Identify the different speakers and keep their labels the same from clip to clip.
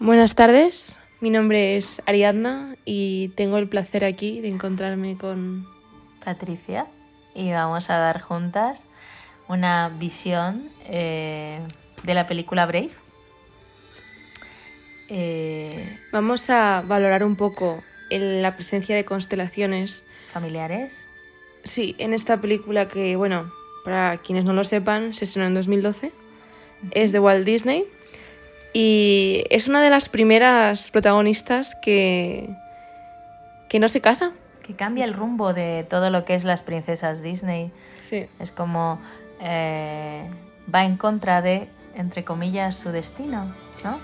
Speaker 1: Buenas tardes, mi nombre es Ariadna y tengo el placer aquí de encontrarme con
Speaker 2: Patricia y vamos a dar juntas una visión eh, de la película Brave.
Speaker 1: Eh, vamos a valorar un poco la presencia de constelaciones
Speaker 2: familiares.
Speaker 1: Sí, en esta película que, bueno, para quienes no lo sepan, se estrenó en 2012. Es de Walt Disney y es una de las primeras protagonistas que, que no se casa.
Speaker 2: Que cambia el rumbo de todo lo que es las princesas Disney.
Speaker 1: Sí.
Speaker 2: Es como eh, va en contra de, entre comillas, su destino, ¿no?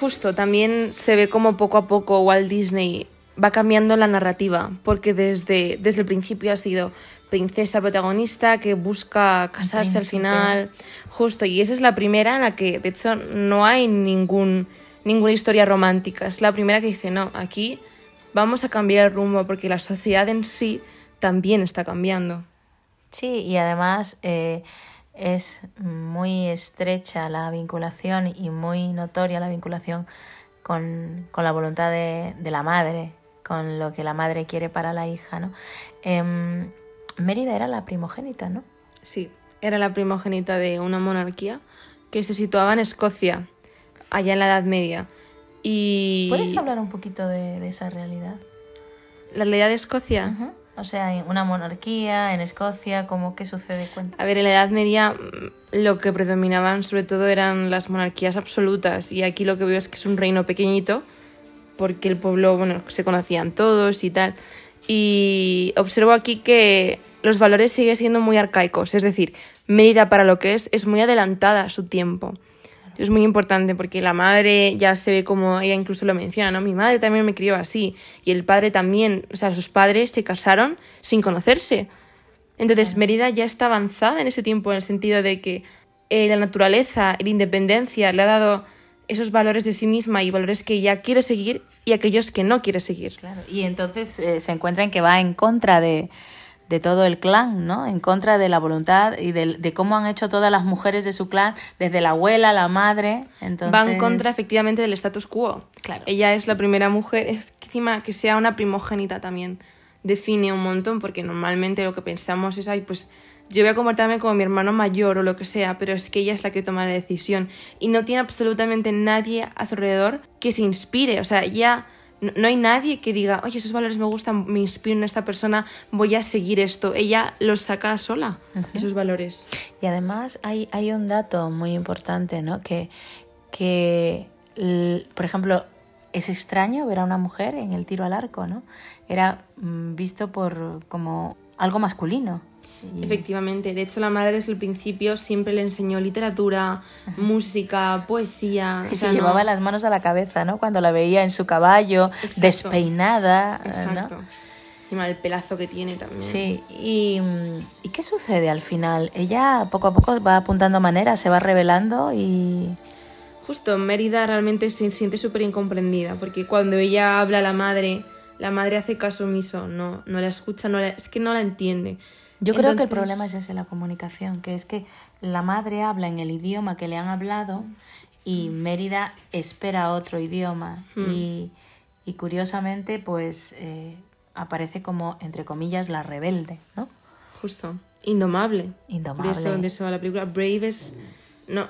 Speaker 1: Justo, también se ve como poco a poco Walt Disney va cambiando la narrativa, porque desde, desde el principio ha sido princesa protagonista que busca casarse al final, justo, y esa es la primera en la que, de hecho, no hay ningún, ninguna historia romántica, es la primera que dice, no, aquí vamos a cambiar el rumbo porque la sociedad en sí también está cambiando.
Speaker 2: Sí, y además eh, es muy estrecha la vinculación y muy notoria la vinculación con, la voluntad de, la madre, con lo que la madre quiere para la hija, ¿no? Em, Mérida era la primogénita, ¿no?
Speaker 1: Sí, era la primogénita de una monarquía que se situaba en Escocia, allá en la Edad Media. Y...
Speaker 2: ¿Puedes hablar un poquito de, esa realidad?
Speaker 1: La realidad de Escocia.
Speaker 2: O sea, una monarquía, en Escocia, ¿cómo qué sucede?
Speaker 1: A ver, en la Edad Media mm, lo que predominaban sobre todo eran las monarquías absolutas y aquí lo que veo es que es un reino pequeñito porque el pueblo, bueno, se conocían todos y tal. Y observo aquí que los valores siguen siendo muy arcaicos, es decir, medida para lo que es, es muy adelantada a su tiempo. Es muy importante porque la madre ya se ve como ella incluso lo menciona, ¿no? Mi madre también me crió así y el padre también, o sea, sus padres se casaron sin conocerse. Entonces, Mérida ya está avanzada en ese tiempo en el sentido de que eh, la naturaleza, la independencia le ha dado esos valores de sí misma y valores que ella quiere seguir y aquellos que no quiere seguir.
Speaker 2: Claro. Y entonces eh, se encuentra en que va en contra de, de, todo el clan, ¿no? En contra de la voluntad y de, de, cómo han hecho todas las mujeres de su clan, desde la abuela, la madre. Entonces...
Speaker 1: Va en contra efectivamente del status quo.
Speaker 2: Claro.
Speaker 1: Ella es la primera mujer, es que encima que sea una primogénita también define un montón porque normalmente lo que pensamos es, ay, pues yo voy a comportarme como mi hermano mayor o lo que sea, pero es que ella es la que toma la decisión y no tiene absolutamente nadie a su alrededor que se inspire, o sea, ya no, hay nadie que diga, oye, esos valores me gustan, me inspiran en esta persona, voy a seguir esto. Ella los saca sola, esos valores.
Speaker 2: Y además hay, hay un dato muy importante, ¿no? Que, que por ejemplo, es extraño ver a una mujer en el tiro al arco, ¿no? Era mm, visto por como algo masculino.
Speaker 1: Efectivamente, de hecho la madre desde el principio siempre le enseñó literatura, música, poesía.
Speaker 2: Y se llevaba las manos a la cabeza, ¿no? Cuando la veía en su caballo, despeinada. Exacto.
Speaker 1: Y mal el pelazo que tiene también.
Speaker 2: Sí, y, ¿y qué sucede al final? Ella poco a poco va apuntando manera, se va revelando y...
Speaker 1: Justo, Mérida realmente se siente súper incomprendida, porque cuando ella habla a la madre, la madre hace caso omiso, no, no la escucha, no es que no la entiende.
Speaker 2: Yo creo que el problema es ese, la comunicación, que es que la madre habla en el idioma que le han hablado y Mérida espera otro idioma. Hmm. Y, y, curiosamente, pues eh, aparece como, entre comillas, la rebelde, ¿no?
Speaker 1: Justo. Indomable.
Speaker 2: Indomable.
Speaker 1: De eso, de eso la película. Brave es... No,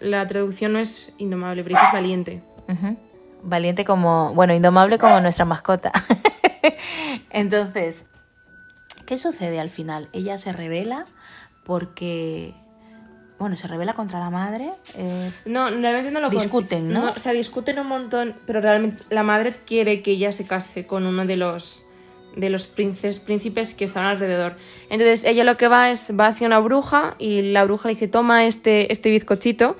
Speaker 1: la traducción no es indomable, Brave es valiente.
Speaker 2: Valiente como... Bueno, indomable como nuestra mascota. Entonces, ¿Qué sucede al final? Ella se revela porque bueno, se revela contra la madre. Eh,
Speaker 1: no, realmente no lo
Speaker 2: discuten, ¿no?
Speaker 1: O sea, discuten un montón, pero realmente la madre quiere que ella se case con uno de los de los príncipes que están alrededor. Entonces ella lo que va es va hacia una bruja y la bruja le dice toma este este bizcochito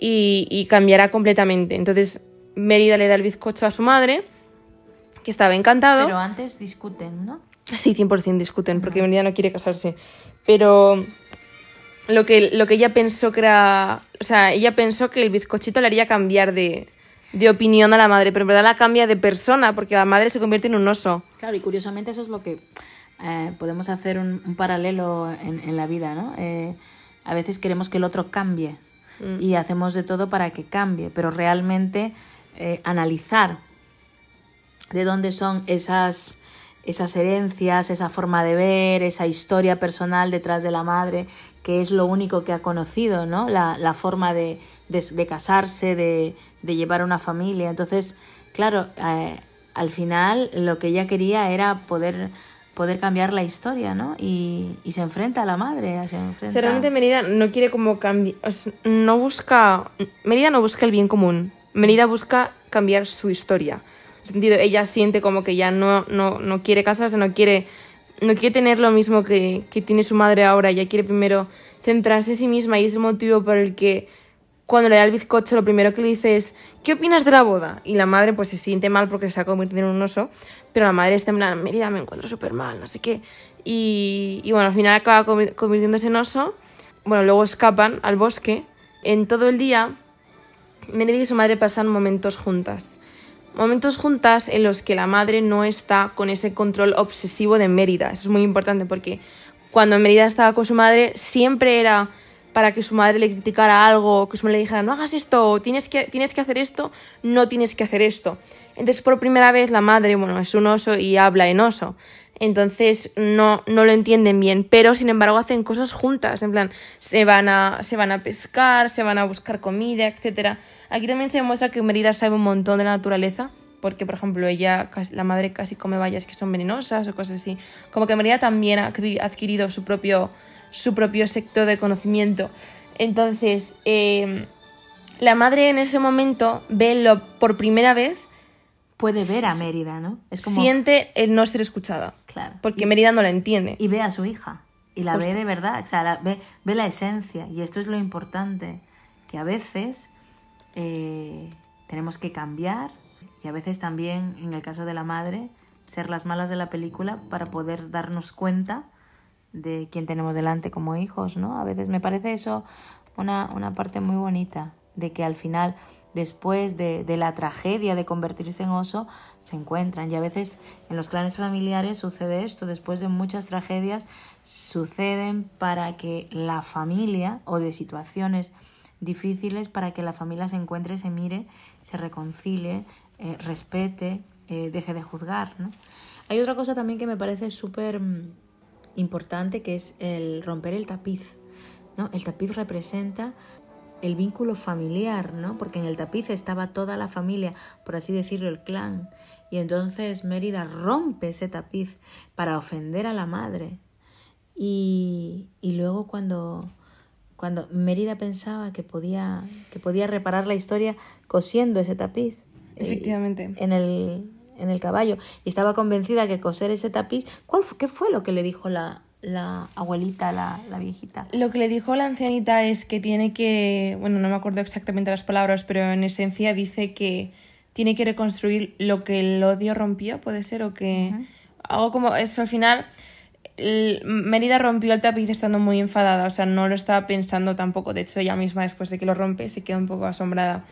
Speaker 1: y, y cambiará completamente. Entonces Mérida le da el bizcocho a su madre que estaba encantado.
Speaker 2: Pero antes discuten, ¿no?
Speaker 1: Sí, 100% discuten, porque Mérida no quiere casarse. Pero lo que, lo que ella pensó que era. O sea, ella pensó que el bizcochito le haría cambiar de, de opinión a la madre, pero en verdad la cambia de persona, porque la madre se convierte en un oso.
Speaker 2: Claro, y curiosamente eso es lo que. Eh, podemos hacer un, paralelo en, en, la vida, ¿no? Eh, a veces queremos que el otro cambie mm. y hacemos de todo para que cambie, pero realmente eh, analizar de dónde son esas, esas herencias, esa forma de ver, esa historia personal detrás de la madre, que es lo único que ha conocido, ¿no? La, forma de, casarse, de, llevar una familia. Entonces, claro, eh, al final lo que ella quería era poder poder cambiar la historia, ¿no? Y, se enfrenta a la madre. Se
Speaker 1: realmente Merida no quiere como cambiar, no busca, Merida no busca el bien común, Merida busca cambiar su historia. En sentido, ella siente como que ya no, no, no quiere casarse, no quiere, no quiere tener lo mismo que, que tiene su madre ahora, ella quiere primero centrarse en sí misma y es el motivo por el que cuando le da el bizcocho lo primero que le dice es ¿qué opinas de la boda? Y la madre pues se siente mal porque se está convirtiendo en un oso, pero la madre está en plan, Mérida, me encuentro súper mal, no sé qué. Y, y, bueno, al final acaba convirtiéndose en oso. Bueno, luego escapan al bosque. En todo el día, Mérida y su madre pasan momentos juntas. Momentos juntas en los que la madre no está con ese control obsesivo de Mérida. Eso es muy importante porque cuando Mérida estaba con su madre siempre era para que su madre le criticara algo, que su madre le dijera, no hagas esto, tienes que, tienes que hacer esto, no tienes que hacer esto. Entonces, por primera vez, la madre, bueno, es un oso y habla en oso. Entonces, no, no lo entienden bien, pero sin embargo hacen cosas juntas, en plan, se van a, se van a pescar, se van a buscar comida, etc. Aquí también se demuestra que Merida sabe un montón de la naturaleza, porque, por ejemplo, ella, la madre casi come vallas que son venenosas o cosas así. Como que Merida también ha adquirido su propio su propio sector de conocimiento. Entonces, eh, la madre en ese momento ve lo, por primera vez.
Speaker 2: Puede ver a Mérida, ¿no?
Speaker 1: Es como... Siente el no ser escuchada. Claro. Porque Mérida no la entiende.
Speaker 2: Y ve a su hija. Y la ve de verdad. O sea, ve, ve, la esencia. Y esto es lo importante. Que a veces eh, tenemos que cambiar. Y a veces también, en el caso de la madre, ser las malas de la película para poder darnos cuenta de quién tenemos delante como hijos, ¿no? A veces me parece eso una, una parte muy bonita, de que al final, después de, de, la tragedia de convertirse en oso, se encuentran. Y a veces en los clanes familiares sucede esto, después de muchas tragedias, suceden para que la familia, o de situaciones difíciles, para que la familia se encuentre, se mire, se reconcilie, eh, respete, eh, deje de juzgar, ¿no? Hay otra cosa también que me parece súper mm, importante que es el romper el tapiz. ¿no? El tapiz representa el vínculo familiar, ¿no? Porque en el tapiz estaba toda la familia, por así decirlo, el clan. Y entonces Mérida rompe ese tapiz para ofender a la madre. Y, y luego cuando, cuando Mérida pensaba que podía, que podía reparar la historia cosiendo ese tapiz.
Speaker 1: Eh, Efectivamente.
Speaker 2: en el, en el caballo y estaba convencida que coser ese tapiz. ¿Cuál, ¿Qué fue lo que le dijo la, la abuelita, la, la, viejita?
Speaker 1: Lo que le dijo la ancianita es que tiene que, bueno, no me acuerdo exactamente las palabras, pero en esencia dice que tiene que reconstruir lo que el odio rompió, puede ser, o que algo como eso al final. Mérida rompió el tapiz estando muy enfadada, o sea, no lo estaba pensando tampoco. De hecho, ella misma, después de que lo rompe, se queda un poco asombrada.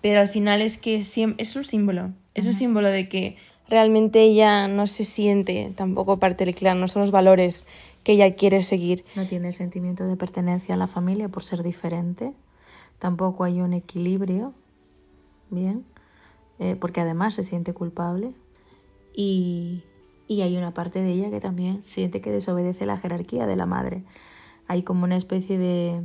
Speaker 1: Pero al final es que es un símbolo. Es un símbolo de que realmente ella no se siente tampoco parte del clan, no son los valores que ella quiere seguir.
Speaker 2: No tiene el sentimiento de pertenencia a la familia por ser diferente. Tampoco hay un equilibrio, bien, eh, porque además se siente culpable. Y, y hay una parte de ella que también siente que desobedece la jerarquía de la madre. Hay como una especie de,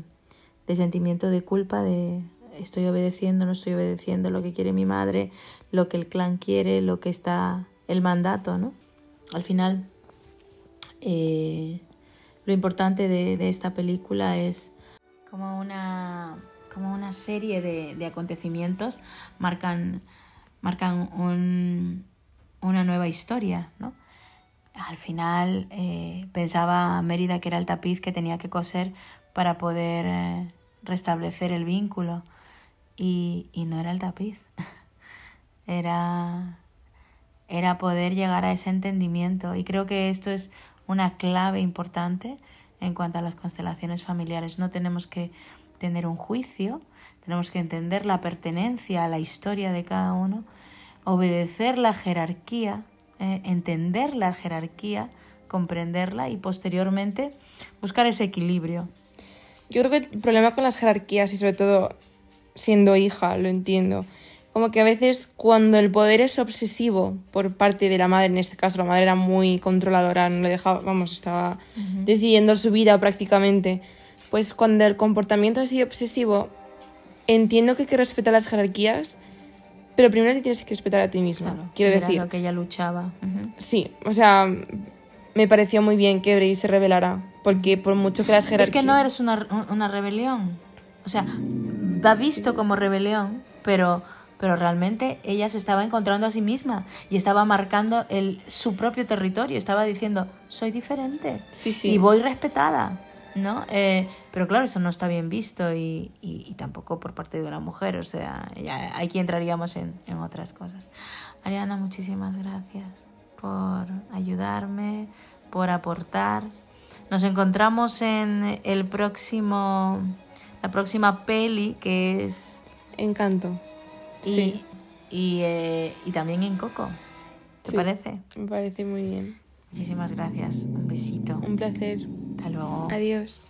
Speaker 2: de sentimiento de culpa de estoy obedeciendo, no estoy obedeciendo lo que quiere mi madre, lo que el clan quiere, lo que está el mandato, ¿no? Al final, eh, lo importante de, esta película es como una, como una serie de, acontecimientos marcan, marcan una nueva historia, ¿no? Al final eh, pensaba Mérida que era el tapiz que tenía que coser para poder eh, restablecer el vínculo y, y no era el tapiz, era, era poder llegar a ese entendimiento y creo que esto es una clave importante en cuanto a las constelaciones familiares. No tenemos que tener un juicio, tenemos que entender la pertenencia a la historia de cada uno, obedecer la jerarquía, eh, entender la jerarquía, comprenderla y posteriormente buscar ese equilibrio.
Speaker 1: Yo creo que el problema con las jerarquías y sobre todo siendo hija, lo entiendo. Como que a veces cuando el poder es obsesivo por parte de la madre, en este caso la madre era muy controladora, no le dejaba, vamos, estaba decidiendo su vida prácticamente, pues cuando el comportamiento es así obsesivo, entiendo que hay que respetar las jerarquías, pero primero te tienes que respetar a ti misma.
Speaker 2: Claro,
Speaker 1: Quiero
Speaker 2: era
Speaker 1: decir,
Speaker 2: lo que ella luchaba.
Speaker 1: Sí, o sea, me pareció muy bien que Bray se revelara, porque por mucho que las jerarquías...
Speaker 2: Es que no eres una, una rebelión. O sea, va visto como rebelión, pero, pero realmente ella se estaba encontrando a sí misma y estaba marcando el, su propio territorio. Estaba diciendo, soy diferente
Speaker 1: Sí, sí.
Speaker 2: y voy respetada. ¿no? Eh, pero claro, eso no está bien visto y, y- y tampoco por parte de una mujer. O sea, ya aquí entraríamos en, en otras cosas. Ariana, muchísimas gracias por ayudarme, por aportar. Nos encontramos en el próximo, la próxima peli que es
Speaker 1: Encanto.
Speaker 2: Y,
Speaker 1: Sí,
Speaker 2: y, eh, y también en Coco. ¿Te
Speaker 1: Sí.
Speaker 2: parece?
Speaker 1: me parece muy bien.
Speaker 2: Muchísimas gracias. Un besito.
Speaker 1: Un placer.
Speaker 2: Hasta luego.
Speaker 1: Adiós.